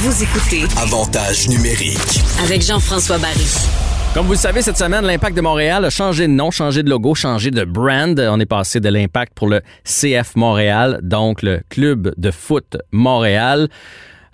Vous écoutez Avantage numérique. avec Jean-François Barry. Comme vous le savez, cette semaine, l'Impact de Montréal a changé de nom, changé de logo, changé de brand. On est passé de l'Impact pour le CF Montréal, donc le Club de foot Montréal.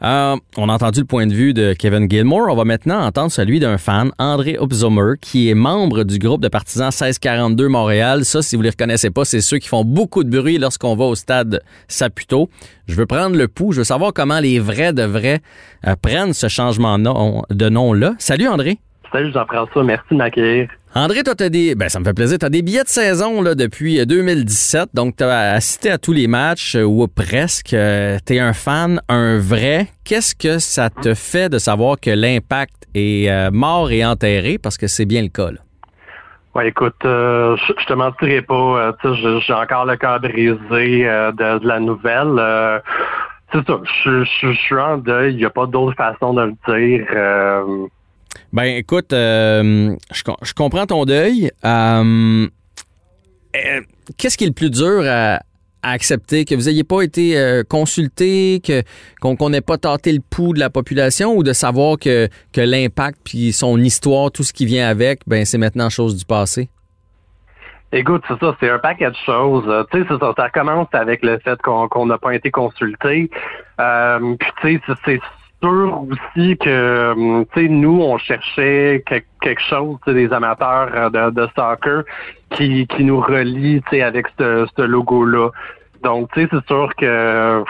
Euh, on a entendu le point de vue de Kevin Gilmore. On va maintenant entendre celui d'un fan, André Upzomer, qui est membre du groupe de partisans 1642 Montréal. Ça, si vous les reconnaissez pas, c'est ceux qui font beaucoup de bruit lorsqu'on va au stade Saputo. Je veux prendre le pouls. Je veux savoir comment les vrais de vrais euh, prennent ce changement de nom-là. Salut, André. Salut Jean-François, merci de m'accueillir. André, toi, t'as des. Ben, ça me fait plaisir. T'as des billets de saison là, depuis euh, 2017. Donc, t'as assisté à tous les matchs, euh, ou presque. Euh, T'es un fan, un vrai. Qu'est-ce que ça te fait de savoir que l'impact est euh, mort et enterré? Parce que c'est bien le cas, là. Ouais, écoute, euh, je, te mentirai pas, euh, j'ai encore le cœur brisé euh, de, la nouvelle. Euh, c'est ça, je, je- je suis en deuil, il n'y a pas d'autre façon de le dire. Ben, écoute, euh, je, com- je comprends ton deuil. Euh, euh, Qu'est-ce qui est le plus dur à, accepter? Que vous n'ayez pas été consulté, qu'on n'ait pas tâté le pouls de la population ou de savoir que, que l'impact puis son histoire, tout ce qui vient avec, ben c'est maintenant chose du passé? Écoute, c'est ça, c'est un paquet de choses. Tu sais, ça, ça commence avec le fait qu'on n'a pas été consulté. Puis tu sais, sûr aussi que, hum, tu sais, nous, on cherchait que- quelque chose, des amateurs euh, de, soccer qui, qui nous relie, tu sais, avec ce, ce logo-là. Donc, tu sais, c'est sûr que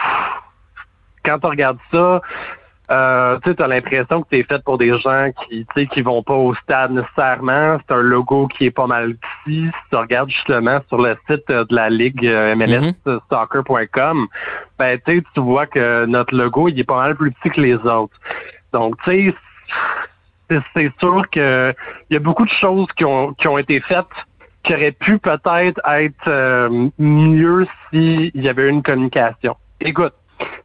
quand tu regardes ça, euh, tu as l'impression que c'est fait pour des gens qui, tu sais, qui vont pas au stade nécessairement. C'est un logo qui est pas mal petit. Si tu regardes justement sur le site euh, de la Ligue euh, MLS euh, soccer.com, ben, tu tu vois que notre logo, il est pas mal plus petit que les autres. Donc, tu sais, c'est- sûr que il y a beaucoup de choses qui ont, qui ont été faites qui auraient pu peut-être être euh, mieux s'il y avait eu une communication. Écoute,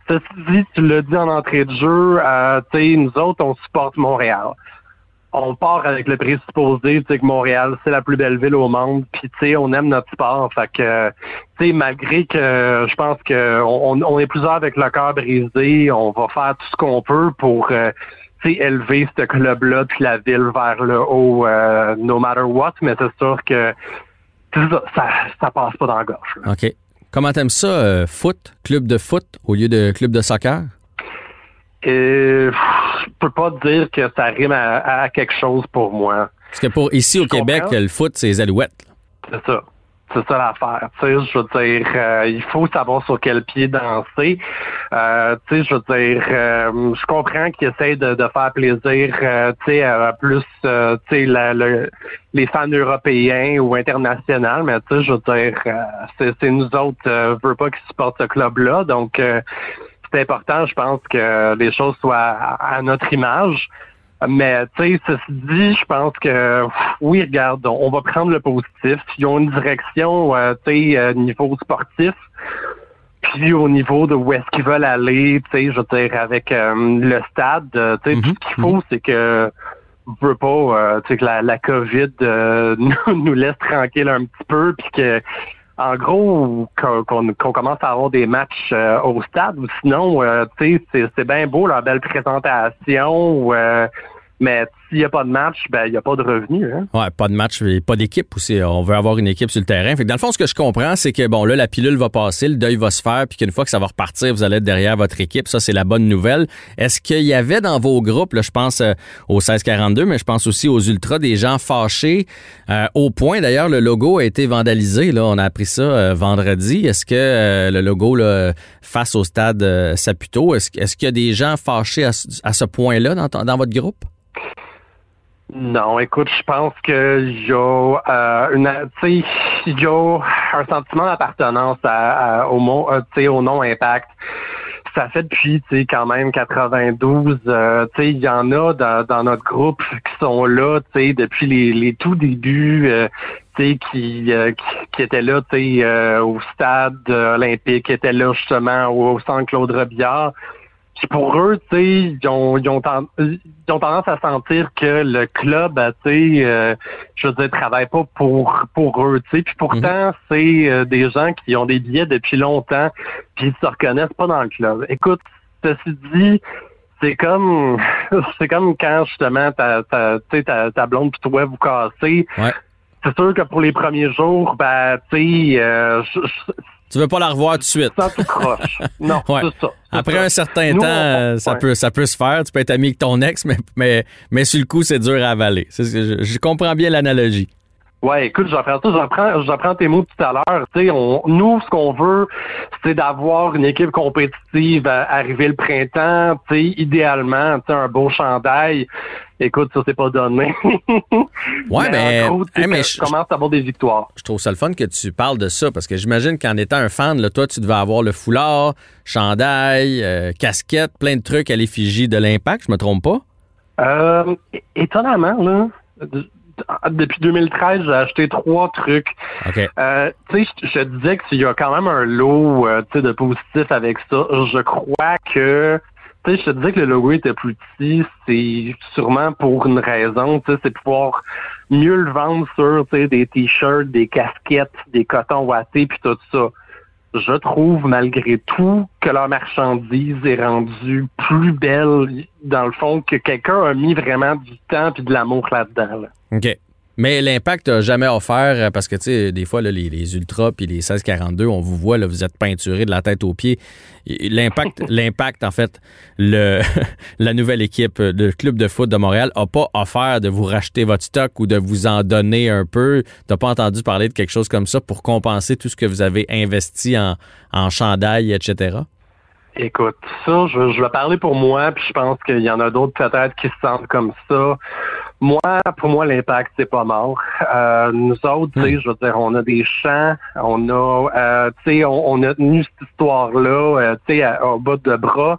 Ceci dit, tu l'as dit en entrée de jeu, euh, nous autres, on supporte Montréal. On part avec le présupposé, que Montréal, c'est la plus belle ville au monde, puis on aime notre sport. Fait que, malgré que je pense que on, est plusieurs avec le cœur brisé, on va faire tout ce qu'on peut pour euh, élever ce club-là puis la ville vers le haut, euh, no matter what, mais c'est sûr que ça, ça, passe pas dans la gorge. OK. Comment t'aimes ça, euh, foot, club de foot au lieu de club de soccer? Et pff, je peux pas dire que ça rime à, à quelque chose pour moi. Parce que pour ici au Québec, comprends. le foot, c'est les alouettes. C'est ça. C'est ça l'affaire. Tu sais, je veux dire, euh, il faut savoir sur quel pied danser. Euh, tu sais, je veux dire, euh, je comprends qu'ils essayent de, de faire plaisir, euh, tu sais, à plus, euh, tu sais, les fans européens ou internationaux, mais tu sais, je veux dire, euh, c'est nous autres, euh, veut pas qu'ils supportent ce club-là, donc c'est important, je pense, que les choses soient à notre image. Mais tu sais, ceci dit, je pense que oui, regarde, on va prendre le positif. Ils ont une direction, euh, tu sais, euh, niveau sportif. Puis au niveau de où est-ce qu'ils veulent aller, tu sais, je veux dire, avec euh, le stade, euh, tu sais, Mhm, tout ce qu'il faut, c'est que je veux pas, euh, tu sais, que la, la COVID euh, nous, nous laisse tranquille un petit peu, puis que en gros, qu'on commence à avoir des matchs euh, au stade, ou sinon, euh, tu sais, c'est- c'est bien beau leur belle présentation, euh, mais s'il n'y a pas de match, ben il n'y a pas de revenus. Hein? Ouais, pas de match, pas d'équipe aussi. On veut avoir une équipe sur le terrain. Fait que dans le fond, ce que je comprends, c'est que bon, là, la pilule va passer, le deuil va se faire, puis qu'une fois que ça va repartir, vous allez être derrière votre équipe. Ça, c'est la bonne nouvelle. Est-ce qu'il y avait dans vos groupes, là, je pense euh, aux 1642, mais je pense aussi aux Ultras, des gens fâchés euh, au point, d'ailleurs, le logo a été vandalisé. Là, on a appris ça euh, vendredi. Est-ce que euh, le logo là, face au stade euh, Saputo, est-ce, est-ce qu'il y a des gens fâchés à, ce- à ce point-là dans, dans votre groupe? Non, écoute, je pense qu'il y euh, une, tu y un sentiment d'appartenance à, à- au mot, euh, au nom impact. Ça fait depuis, tu sais, quand même 92. euh, tu sais, il y en a dans, dans notre groupe qui sont là, tu sais, depuis les, les tout débuts, euh, tu sais, qui, euh, qui, qui étaient là, tu sais, euh, au stade euh, olympique, qui étaient là justement au, au centre Claude Robillard. Puis pour eux, tu sais, ils ont, ils, ont ten- ils ont tendance à sentir que le club, euh, tu sais, euh, je veux dire, travaille pas pour pour eux, tu sais. Puis pourtant, c'est euh, des gens qui ont des billets depuis longtemps, puis ils se reconnaissent pas dans le club. Écoute, ceci dit, c'est comme c'est comme quand justement ta ta, ta, ta blonde puis toi vous cassez. Ouais. C'est sûr que pour les premiers jours, ben tu sais, euh, Tu veux pas la revoir tout de suite. sans tout croche. Non, Ouais. c'est ça. Après ça. un certain Nous, temps, on- euh, ça, ouais. peut, ça peut se faire. Tu peux être ami avec ton ex, mais, mais, mais sur le coup, c'est dur à avaler. Je, je comprends bien l'analogie. Ouais, écoute, j'apprends ça, j'apprends, j'apprends tes mots tout à l'heure. Tu sais, on, nous, ce qu'on veut, c'est d'avoir une équipe compétitive à arriver le printemps. Tu sais, idéalement, tu sais, un beau chandail. Écoute, ça c'est pas donné. Ouais, mais- en gros, hey, mais je- commence à avoir des victoires. Je trouve ça le fun que tu parles de ça parce que j'imagine qu'en étant un fan, là, toi, tu devais avoir le foulard, chandail, euh, casquette, plein de trucs à l'effigie de l'impact. Je me trompe pas? Euh, étonnamment, là, de- depuis 2013, j'ai acheté trois trucs. OK. Euh, tu sais, je je te disais qu'il y a quand même un lot euh, tu sais, de positif avec ça. Je crois que, tu sais, je te disais que le logo était plus petit, c'est sûrement pour une raison, tu sais, c'est pouvoir mieux le vendre sur, tu sais, des t-shirts, des casquettes, des cotons wattés, puis tout ça. Je trouve malgré tout que leur marchandise est rendue plus belle, dans le fond, que quelqu'un a mis vraiment du temps puis de l'amour là-dedans. là. Mais l'impact n'a jamais offert, euh, parce que, tu sais, des fois, là, les, les Ultras puis les 1642, on vous voit, là, vous êtes peinturé de la tête aux pieds. L'impact, l'impact en fait, le, la nouvelle équipe, le club de foot de Montréal, n'a pas offert de vous racheter votre stock ou de vous en donner un peu. Tu pas entendu parler de quelque chose comme ça pour compenser tout ce que vous avez investi en, en chandail, etc.? Écoute, ça, je, je vais parler pour moi, puis je pense qu'il y en a d'autres peut-être qui se sentent comme ça. Moi, pour moi, l'impact, c'est pas mort. Euh, nous autres, tu sais, je veux dire, on a des champs, on a, euh, tu sais, on, on a tenu cette histoire-là, euh, tu sais, au bas de bras.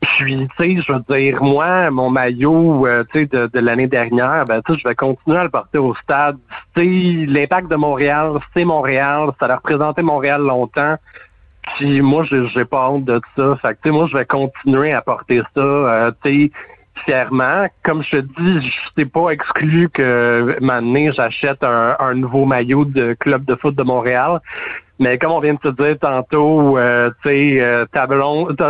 Puis, tu sais, je veux dire, moi, mon maillot, euh, tu sais, de, de l'année dernière, ben, tu sais, je vais continuer à le porter au stade. Tu sais, l'impact de Montréal, c'est Montréal, ça a représenté Montréal longtemps. Puis moi, j'ai j'ai pas honte de ça. Fait que, tu sais, moi, je vais continuer à porter ça, euh, tu sais, fièrement. Comme je te dis, je t'ai pas exclu que maintenant j'achète un, un nouveau maillot de club de foot de Montréal. Mais comme on vient de te dire tantôt, euh, tu sais, euh,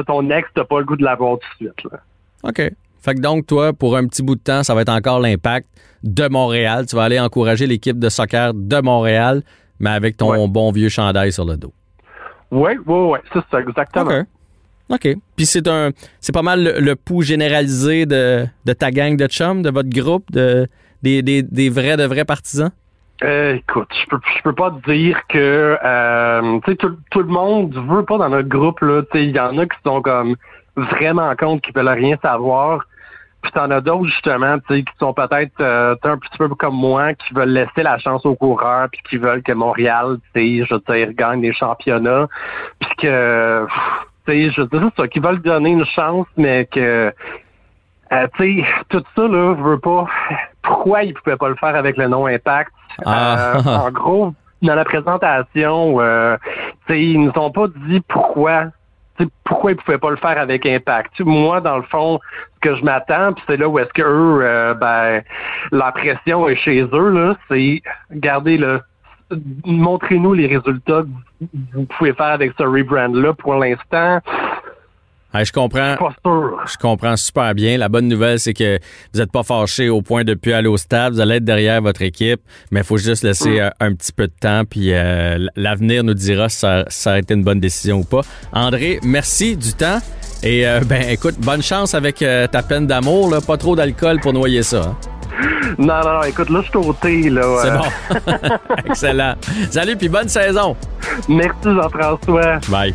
ton ex, t'as pas le goût de l'avoir tout de suite. Là. OK. Fait que donc, toi, pour un petit bout de temps, ça va être encore l'impact de Montréal. Tu vas aller encourager l'équipe de soccer de Montréal, mais avec ton Ouais. bon vieux chandail sur le dos. Oui, oui, oui, c'est ça, exactement. OK. OK. Puis c'est un c'est pas mal le, pouls généralisé de, de ta gang de chums, de votre groupe, de, des, des, des vrais de vrais partisans? Euh, écoute, je peux je peux pas te dire que euh, tout, tout le monde veut pas dans notre groupe là, il y en a qui sont comme vraiment contre qui veulent rien savoir. Puis t'en as d'autres justement, qui sont peut-être euh, un petit peu comme moi qui veulent laisser la chance aux coureurs puis qui veulent que Montréal, tu sais, je veux dire gagne des championnats puis que sais, je veux dire c'est ça qui veulent donner une chance mais que euh, tu sais, tout ça, là, je veux pas. Pourquoi ils pouvaient pas le faire avec le nom Impact? Ah. Euh, en gros, dans la présentation, euh, tu sais, ils nous ont pas dit pourquoi. tu sais, Pourquoi ils pouvaient pas le faire avec Impact? Moi, dans le fond, ce que je m'attends, puis c'est là où est-ce que eux, euh, ben, la pression est chez eux, là, c'est regardez le montrez-nous les résultats que vous pouvez faire avec ce rebrand-là pour l'instant. Ouais, je comprends. Je comprends super bien. La bonne nouvelle, c'est que vous n'êtes pas fâché au point de plus aller au stade. Vous allez être derrière votre équipe, mais il faut juste laisser euh, un petit peu de temps. Puis euh, l'avenir nous dira si ça, ça a été une bonne décision ou pas. André, merci du temps. Et euh, ben écoute, bonne chance avec euh, ta peine d'amour. Pas trop d'alcool pour noyer ça. hein. Non, non, non, écoute, là, je suis au thé, là. C'est bon. Excellent. Salut, puis bonne saison. Merci, Jean-François. Bye.